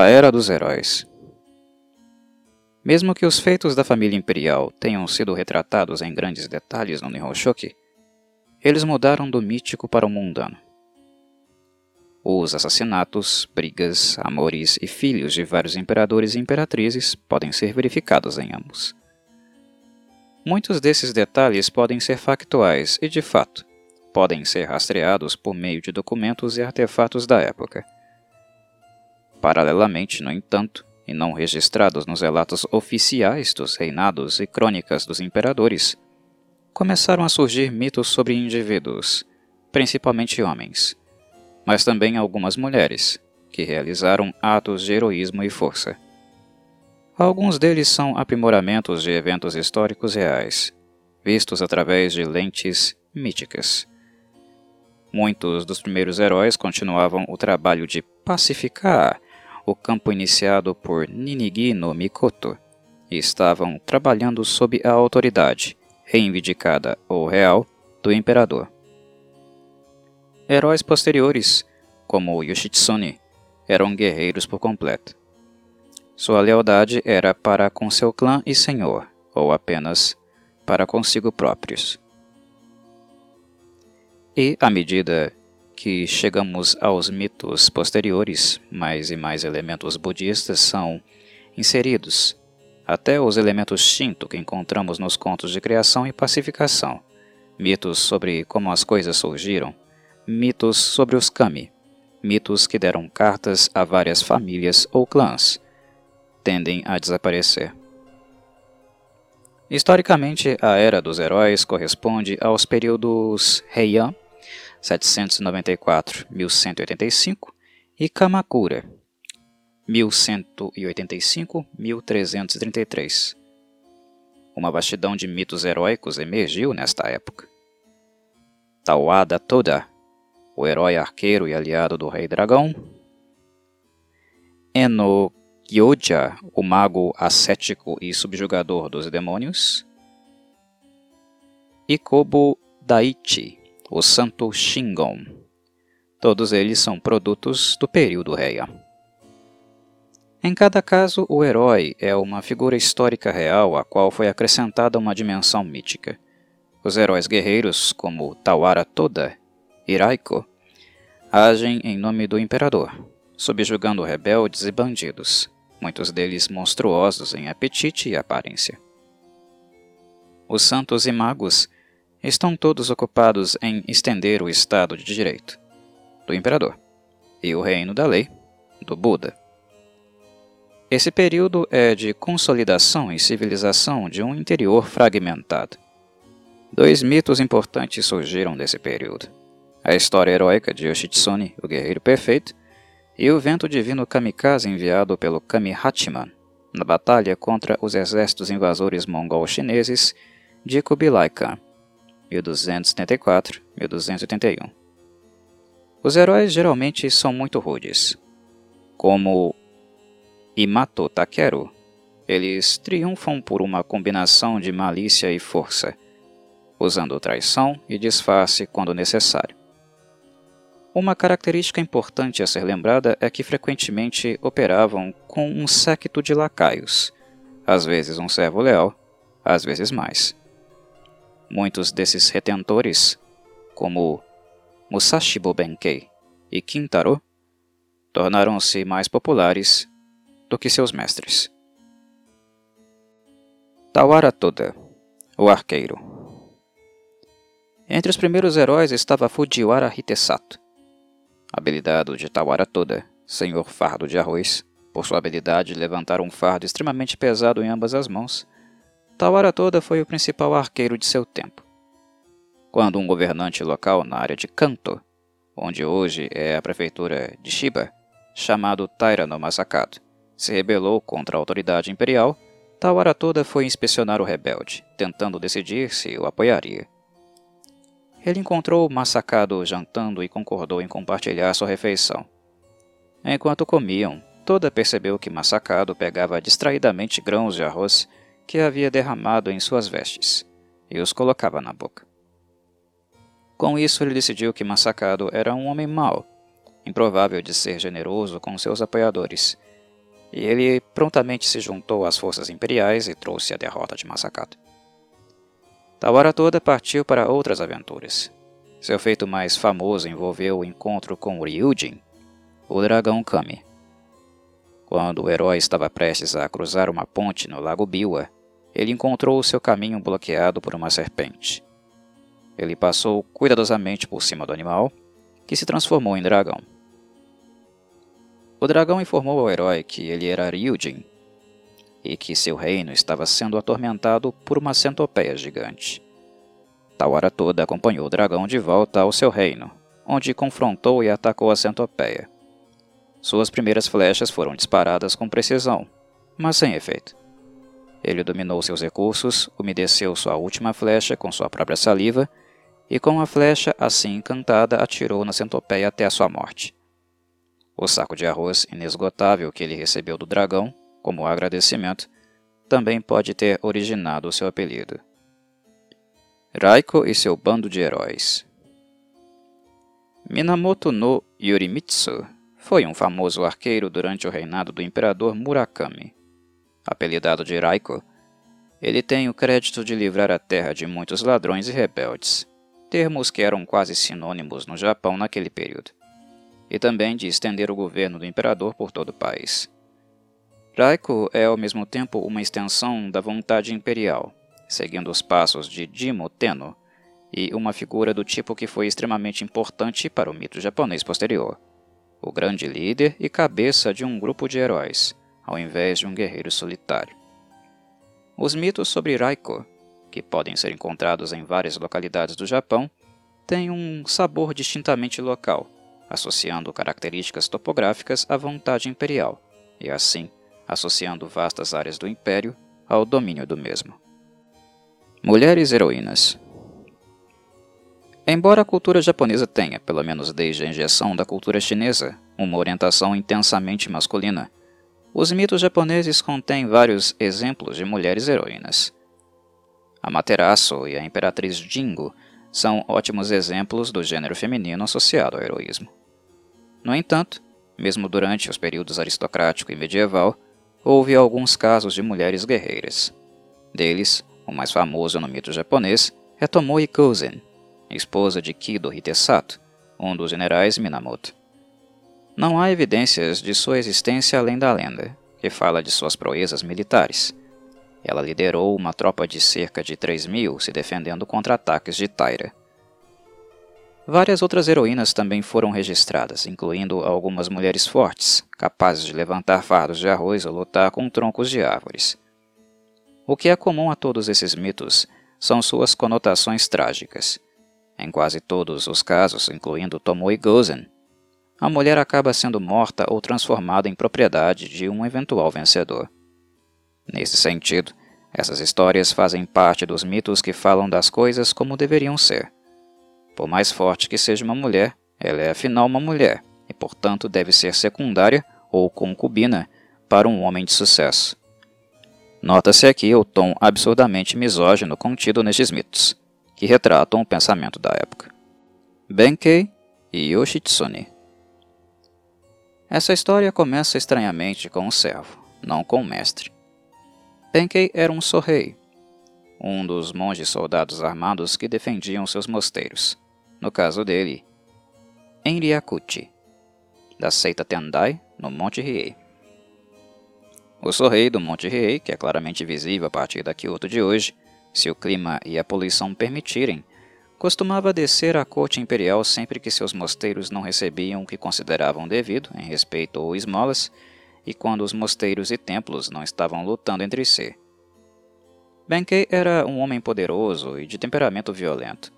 A Era dos Heróis Mesmo que os feitos da família imperial tenham sido retratados em grandes detalhes no Nihonshoki, eles mudaram do mítico para o mundano. Os assassinatos, brigas, amores e filhos de vários imperadores e imperatrizes podem ser verificados em ambos. Muitos desses detalhes podem ser factuais e, de fato, podem ser rastreados por meio de documentos e artefatos da época. Paralelamente, no entanto, e não registrados nos relatos oficiais dos reinados e crônicas dos imperadores, começaram a surgir mitos sobre indivíduos, principalmente homens, mas também algumas mulheres, que realizaram atos de heroísmo e força. Alguns deles são aprimoramentos de eventos históricos reais, vistos através de lentes míticas. Muitos dos primeiros heróis continuavam o trabalho de pacificar o campo iniciado por Ninigi no Mikoto estavam trabalhando sob a autoridade, reivindicada ou real, do imperador. Heróis posteriores, como Yoshitsune, eram guerreiros por completo. Sua lealdade era para com seu clã e senhor, ou apenas para consigo próprios. E, à medida que chegamos aos mitos posteriores, mais e mais elementos budistas são inseridos, até os elementos Shinto que encontramos nos contos de criação e pacificação, mitos sobre como as coisas surgiram, mitos sobre os kami, mitos que deram cartas a várias famílias ou clãs, tendem a desaparecer. Historicamente, a Era dos Heróis corresponde aos períodos Heian 794-1185 e Kamakura 1185-1333. Uma vastidão de mitos heróicos emergiu nesta época. Tawada Toda, o herói arqueiro e aliado do Rei Dragão. Eno Gyoja, o mago ascético e subjugador dos demônios. E Kobo Daichi, o Santo Shingon. Todos eles são produtos do período Heian. Em cada caso, o herói é uma figura histórica real a qual foi acrescentada uma dimensão mítica. Os heróis guerreiros, como Tawara Toda e Raiko, agem em nome do imperador, subjugando rebeldes e bandidos, muitos deles monstruosos em apetite e aparência. Os santos e magos estão todos ocupados em estender o Estado de Direito do Imperador e o reino da lei do Buda. Esse período é de consolidação e civilização de um interior fragmentado. Dois mitos importantes surgiram desse período: a história heróica de Yoshitsune, o guerreiro perfeito, e o vento divino kamikaze enviado pelo Kami Hachiman na batalha contra os exércitos invasores mongol-chineses de Kubilai Khan 1274-1281. Os heróis geralmente são muito rudes. Como Imato Takeru, eles triunfam por uma combinação de malícia e força, usando traição e disfarce quando necessário. Uma característica importante a ser lembrada é que frequentemente operavam com um séquito de lacaios, às vezes um servo leal, às vezes mais. Muitos desses retentores, como Musashibo Benkei e Kintaro, tornaram-se mais populares do que seus mestres. Tawara Toda, o arqueiro. Entre os primeiros heróis estava Fujiwara Hitesato, habilidade de Tawara Toda, senhor fardo de arroz, por sua habilidade de levantar um fardo extremamente pesado em ambas as mãos, Tawara Toda foi o principal arqueiro de seu tempo. Quando um governante local na área de Kanto, onde hoje é a prefeitura de Shiba, chamado Taira no Masakado, se rebelou contra a autoridade imperial, Tawara Toda foi inspecionar o rebelde, tentando decidir se o apoiaria. Ele encontrou Masakado jantando e concordou em compartilhar sua refeição. Enquanto comiam, Toda percebeu que Masakado pegava distraidamente grãos de arroz que havia derramado em suas vestes, e os colocava na boca. Com isso, ele decidiu que Massacado era um homem mau, improvável de ser generoso com seus apoiadores, e ele prontamente se juntou às forças imperiais e trouxe a derrota de Masakata. Tawara toda partiu para outras aventuras. Seu feito mais famoso envolveu o encontro com Ryujin, o dragão Kami. Quando o herói estava prestes a cruzar uma ponte no lago Biwa, ele encontrou seu caminho bloqueado por uma serpente. Ele passou cuidadosamente por cima do animal, que se transformou em dragão. O dragão informou ao herói que ele era Ryujin e que seu reino estava sendo atormentado por uma centopeia gigante. Tawara toda acompanhou o dragão de volta ao seu reino, onde confrontou e atacou a centopeia. Suas primeiras flechas foram disparadas com precisão, mas sem efeito. Ele dominou seus recursos, umedeceu sua última flecha com sua própria saliva e, com a flecha assim encantada, atirou na centopeia até a sua morte. O saco de arroz inesgotável que ele recebeu do dragão, como agradecimento, também pode ter originado o seu apelido. Raiko e seu bando de heróis Minamoto no Yorimitsu foi um famoso arqueiro durante o reinado do imperador Murakami. Apelidado de Raiko, ele tem o crédito de livrar a terra de muitos ladrões e rebeldes, termos que eram quase sinônimos no Japão naquele período e também de estender o governo do imperador por todo o país. Raiko é ao mesmo tempo uma extensão da vontade imperial, seguindo os passos de Jimo Tenno, e uma figura do tipo que foi extremamente importante para o mito japonês posterior, o grande líder e cabeça de um grupo de heróis, ao invés de um guerreiro solitário. Os mitos sobre Raiko, que podem ser encontrados em várias localidades do Japão, têm um sabor distintamente local, associando características topográficas à vontade imperial, e assim associando vastas áreas do império ao domínio do mesmo. Mulheres heroínas Embora a cultura japonesa tenha, pelo menos desde a injeção da cultura chinesa, uma orientação intensamente masculina, os mitos japoneses contêm vários exemplos de mulheres heroínas. A Materaço e a Imperatriz Jingo são ótimos exemplos do gênero feminino associado ao heroísmo. No entanto, mesmo durante os períodos aristocrático e medieval, houve alguns casos de mulheres guerreiras. Deles, o mais famoso no mito japonês é Tomoe Kouzen, esposa de Kido Hitesato, um dos generais Minamoto. Não há evidências de sua existência além da lenda, que fala de suas proezas militares. Ela liderou uma tropa de cerca de 3 mil se defendendo contra ataques de Taira. Várias outras heroínas também foram registradas, incluindo algumas mulheres fortes, capazes de levantar fardos de arroz ou lutar com troncos de árvores. O que é comum a todos esses mitos são suas conotações trágicas. Em quase todos os casos, incluindo Tomoe Gozen, a mulher acaba sendo morta ou transformada em propriedade de um eventual vencedor. Nesse sentido, essas histórias fazem parte dos mitos que falam das coisas como deveriam ser por mais forte que seja uma mulher, ela é afinal uma mulher e, portanto, deve ser secundária ou concubina para um homem de sucesso. Nota-se aqui o tom absurdamente misógino contido nestes mitos, que retratam o pensamento da época. Benkei e Yoshitsune Essa história começa estranhamente com um servo, não com um mestre. Benkei era um sorrei, um dos monges soldados armados que defendiam seus mosteiros no caso dele, em Ryakuchi, da seita Tendai, no Monte Riei. O Sorrei do Monte Riei, que é claramente visível a partir da Kyoto de hoje, se o clima e a poluição permitirem, costumava descer à corte imperial sempre que seus mosteiros não recebiam o que consideravam devido em respeito ou esmolas, e quando os mosteiros e templos não estavam lutando entre si. Benkei era um homem poderoso e de temperamento violento.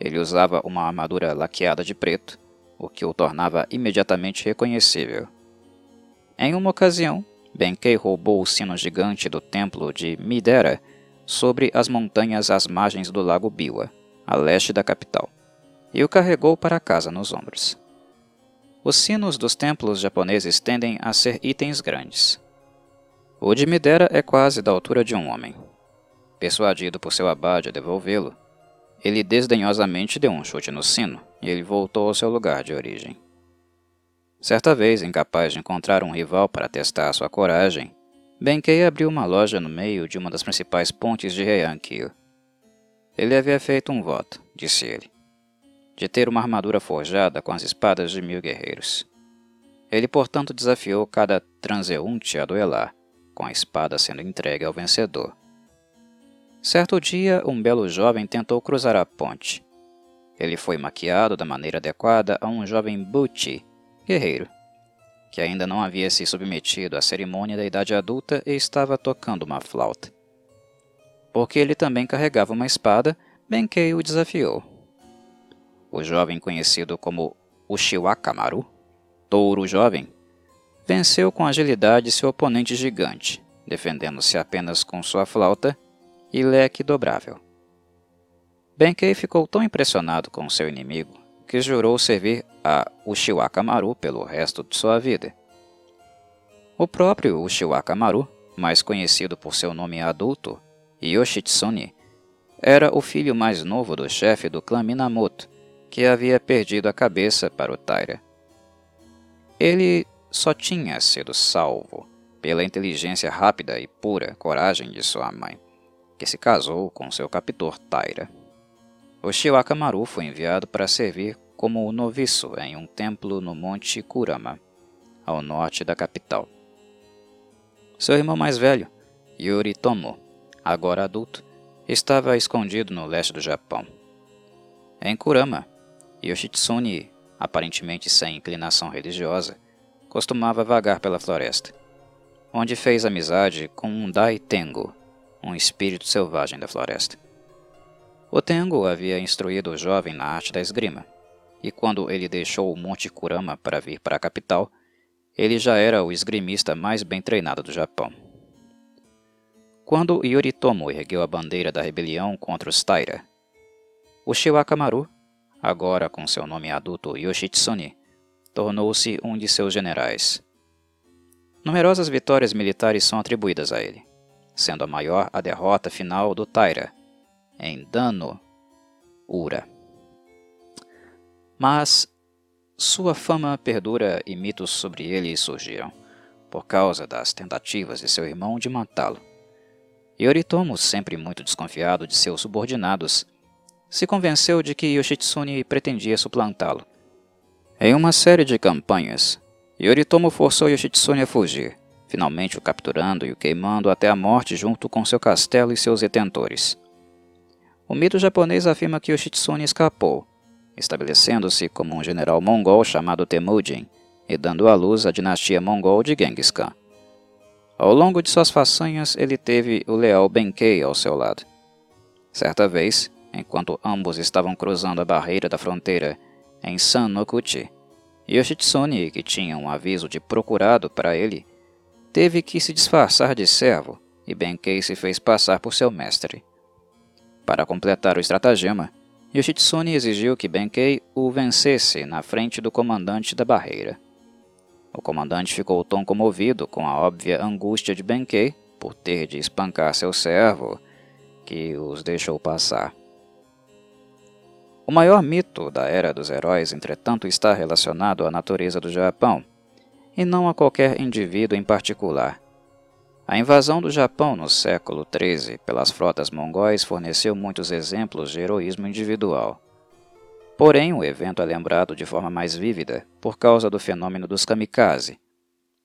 Ele usava uma armadura laqueada de preto, o que o tornava imediatamente reconhecível. Em uma ocasião, Benkei roubou o sino gigante do templo de Midera sobre as montanhas às margens do lago Biwa, a leste da capital, e o carregou para casa nos ombros. Os sinos dos templos japoneses tendem a ser itens grandes. O de Midera é quase da altura de um homem. Persuadido por seu abade a devolvê-lo, ele desdenhosamente deu um chute no sino e ele voltou ao seu lugar de origem. Certa vez, incapaz de encontrar um rival para testar sua coragem, Benkei abriu uma loja no meio de uma das principais pontes de Heian-kyo. Ele havia feito um voto, disse ele, de ter uma armadura forjada com as espadas de mil guerreiros. Ele, portanto, desafiou cada transeunte a duelar, com a espada sendo entregue ao vencedor. Certo dia, um belo jovem tentou cruzar a ponte. Ele foi maquiado da maneira adequada a um jovem Buchi, guerreiro, que ainda não havia se submetido à cerimônia da idade adulta e estava tocando uma flauta. Porque ele também carregava uma espada, Benkei o desafiou. O jovem conhecido como Ushiwakamaru, Touro Jovem, venceu com agilidade seu oponente gigante, defendendo-se apenas com sua flauta e leque dobrável. Benkei ficou tão impressionado com seu inimigo que jurou servir a Ushiwaka Maru pelo resto de sua vida. O próprio Ushiwaka Maru, mais conhecido por seu nome adulto, Yoshitsune, era o filho mais novo do chefe do clã Minamoto, que havia perdido a cabeça para o Taira. Ele só tinha sido salvo pela inteligência rápida e pura coragem de sua mãe, que se casou com seu captor Taira. Oshiwaka Maru foi enviado para servir como noviço em um templo no Monte Kurama, ao norte da capital. Seu irmão mais velho, Yoritomo, agora adulto, estava escondido no leste do Japão. Em Kurama, Yoshitsune, aparentemente sem inclinação religiosa, costumava vagar pela floresta, onde fez amizade com um Dai Tengo, um espírito selvagem da floresta. O Tengo havia instruído o jovem na arte da esgrima, e quando ele deixou o Monte Kurama para vir para a capital, ele já era o esgrimista mais bem treinado do Japão. Quando Yoritomo ergueu a bandeira da rebelião contra os Taira, o Shiwakamaru, agora com seu nome adulto Yoshitsune, tornou-se um de seus generais. Numerosas vitórias militares são atribuídas a ele, sendo a maior a derrota final do Taira, em Dano Ura. Mas sua fama perdura e mitos sobre ele surgiram, por causa das tentativas de seu irmão de matá-lo. Yoritomo, sempre muito desconfiado de seus subordinados, se convenceu de que Yoshitsune pretendia suplantá-lo. Em uma série de campanhas, Yoritomo forçou Yoshitsune a fugir, finalmente o capturando e o queimando até a morte junto com seu castelo e seus detentores. O mito japonês afirma que Yoshitsune escapou, estabelecendo-se como um general mongol chamado Temujin e dando à luz a dinastia mongol de Genghis Khan. Ao longo de suas façanhas, ele teve o leal Benkei ao seu lado. Certa vez, enquanto ambos estavam cruzando a barreira da fronteira em San Nokuchi, Yoshitsune, que tinha um aviso de procurado para ele, teve que se disfarçar de servo e Benkei se fez passar por seu mestre. Para completar o estratagema, Yoshitsune exigiu que Benkei o vencesse na frente do comandante da barreira. O comandante ficou tão comovido com a óbvia angústia de Benkei por ter de espancar seu servo que os deixou passar. O maior mito da Era dos Heróis, entretanto, está relacionado à natureza do Japão, e não a qualquer indivíduo em particular. A invasão do Japão no século XIII pelas frotas mongóis forneceu muitos exemplos de heroísmo individual. Porém, o evento é lembrado de forma mais vívida por causa do fenômeno dos kamikaze,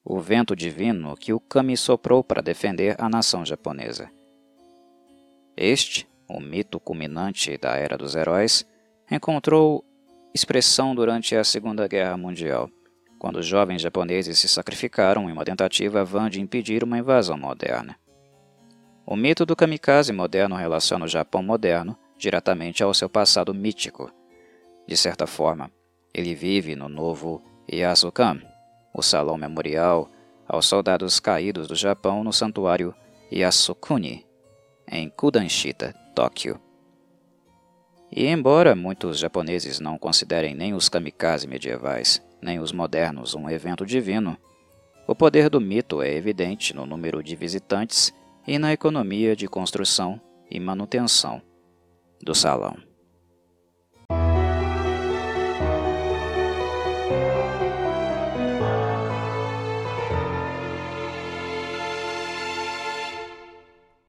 o vento divino que o kami soprou para defender a nação japonesa. Este, o mito culminante da Era dos Heróis, encontrou expressão durante a Segunda Guerra Mundial quando os jovens japoneses se sacrificaram em uma tentativa vã de impedir uma invasão moderna. O mito do kamikaze moderno relaciona o Japão moderno diretamente ao seu passado mítico. De certa forma, ele vive no novo Yasukan, o salão memorial aos soldados caídos do Japão no santuário Yasukuni, em Kudanshita, Tóquio. E embora muitos japoneses não considerem nem os kamikaze medievais nem os modernos um evento divino, o poder do mito é evidente no número de visitantes e na economia de construção e manutenção do salão.